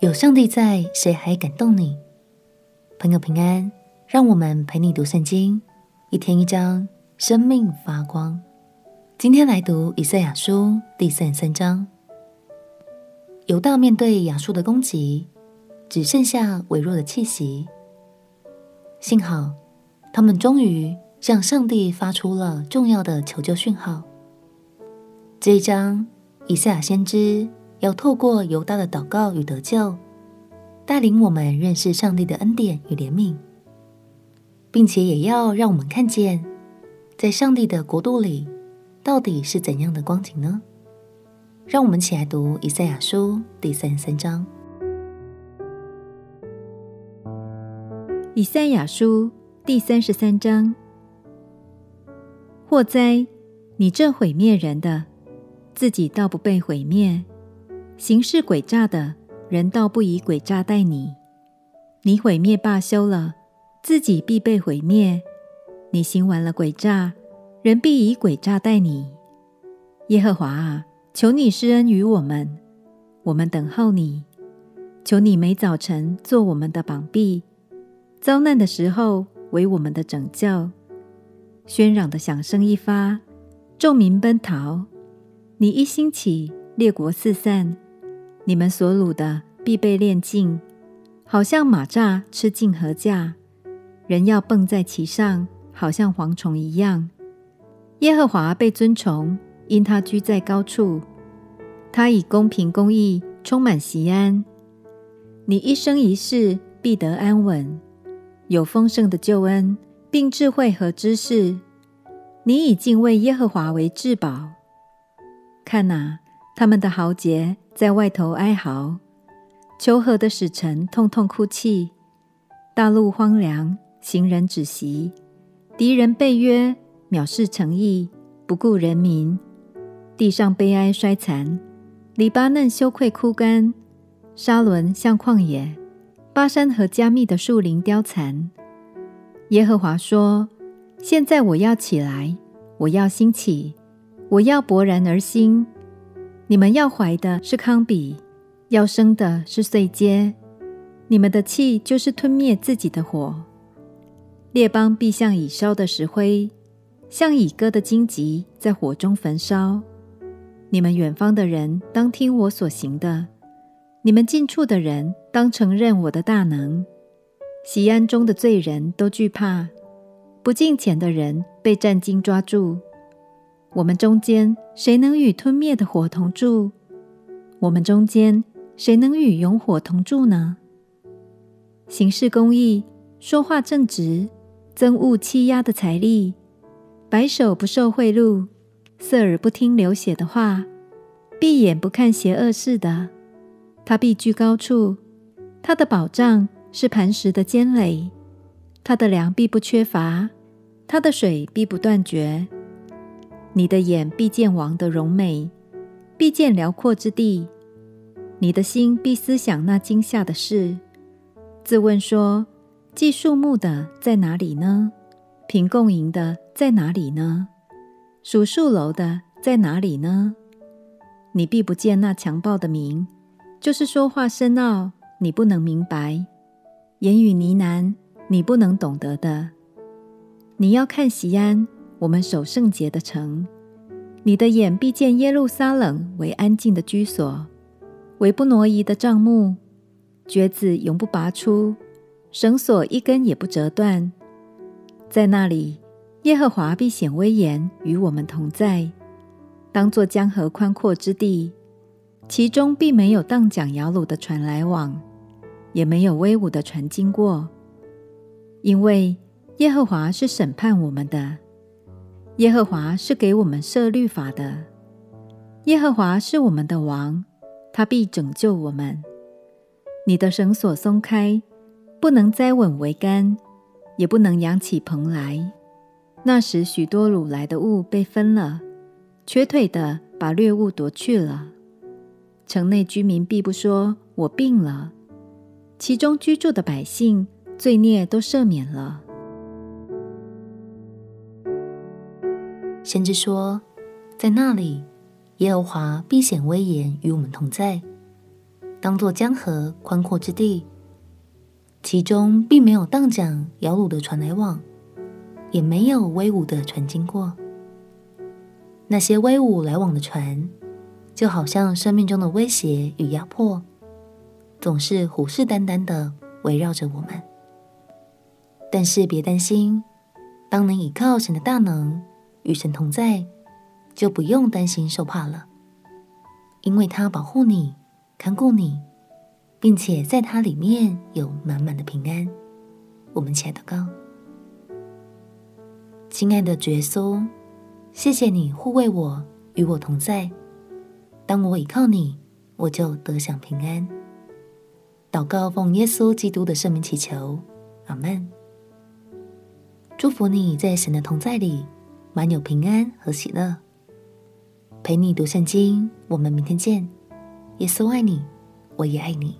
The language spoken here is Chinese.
有上帝在，谁还敢动你？朋友平安，让我们陪你读圣经，一天一章，生命发光。今天来读以赛亚书第三十三章。犹大面对亚述的攻击，只剩下微弱的气息。幸好，他们终于向上帝发出了重要的求救讯号。这一章，以赛亚先知。要透过犹大的祷告与得救，带领我们认识上帝的恩典与怜悯，并且也要让我们看见，在上帝的国度里到底是怎样的光景呢？让我们起来读以赛亚书第三十三章。以赛亚书第三十三章：祸灾！你这毁灭人的，自己倒不被毁灭。行事诡诈的人，倒不以诡诈待你。你毁灭罢休了，自己必被毁灭。你行完了诡诈，人必以诡诈待你。耶和华啊，求你施恩于我们，我们等候你。求你每早晨做我们的膀臂，遭难的时候为我们的拯救。喧嚷的响声一发，众民奔逃。你一兴起，列国四散。你们所掳的必被炼尽，好像马蚱吃尽禾架，人要蹦在其上，好像蝗虫一样。耶和华被尊崇，因他居在高处，他以公平公义充满喜安。你一生一世必得安稳，有丰盛的救恩，并智慧和知识。你以敬畏耶和华为至宝。看哪，他们的豪杰。在外头哀嚎，求和的使臣痛痛哭泣。大路荒凉，行人止息，敌人背约，藐视诚意，不顾人民。地上悲哀衰残，黎巴嫩羞愧枯干，沙仑像旷野，巴珊和加密的树林凋残。耶和华说：“现在我要起来，我要兴起，我要勃然而兴。”你们要怀的是糠秕，要生的是碎秸。你们的气就是吞灭自己的火。列邦必像已烧的石灰，像已割的荆棘，在火中焚烧。你们远方的人当听我所行的，你们近处的人当承认我的大能。锡安中的罪人都惧怕，不敬虔的人被战兢抓住。我们中间谁能与吞灭的火同住？我们中间谁能与勇火同住呢？行事公义，说话正直，憎恶欺压的财力，白手不受贿赂，色耳不听流血的话，闭眼不看邪恶事的，他必居高处，他的保障是磐石的坚垒，他的粮必不缺乏，他的水必不断绝。你的眼必见王的荣美，必见辽阔之地；你的心必思想那惊吓的事，自问说：计数目的在哪里呢？凭贡银的在哪里呢？数数楼的在哪里呢？你必不见那强暴的名，就是说话深奥，你不能明白；言语呢喃，你不能懂得的。你要看锡安。我们守圣洁的城，你的眼必见耶路撒冷为安静的居所，为不挪移的帐幕，橛子永不拔出，绳索一根也不折断。在那里，耶和华必显威严，与我们同在，当作江河宽阔之地，其中必没有荡桨摇橹的船来往，也没有威武的船经过，因为耶和华是审判我们的。耶和华是给我们设律法的，耶和华是我们的王，他必拯救我们。你的绳索松开，不能栽稳桅杆，也不能扬起蓬来。那时许多掳来的物被分了，瘸腿的把掠物夺去了。城内居民必不说：“我病了。”其中居住的百姓罪孽都赦免了。先知说，在那里，耶和华必显威严与我们同在，当作江河宽阔之地，其中并没有荡桨摇橹的船来往，也没有威武的船经过。那些威武来往的船，就好像生命中的威胁与压迫，总是虎视眈眈的围绕着我们。但是别担心，当能倚靠神的大能，与神同在，就不用担心受怕了，因为他保护你，看顾你，并且在他里面有满满的平安。我们起来祷告，亲爱的主耶稣，谢谢你护卫我，与我同在。当我倚靠你，我就得享平安。祷告奉耶稣基督的圣名祈求，阿门。祝福你在神的同在里，满有平安和喜乐。陪你读圣经，我们明天见。耶稣爱你，我也爱你。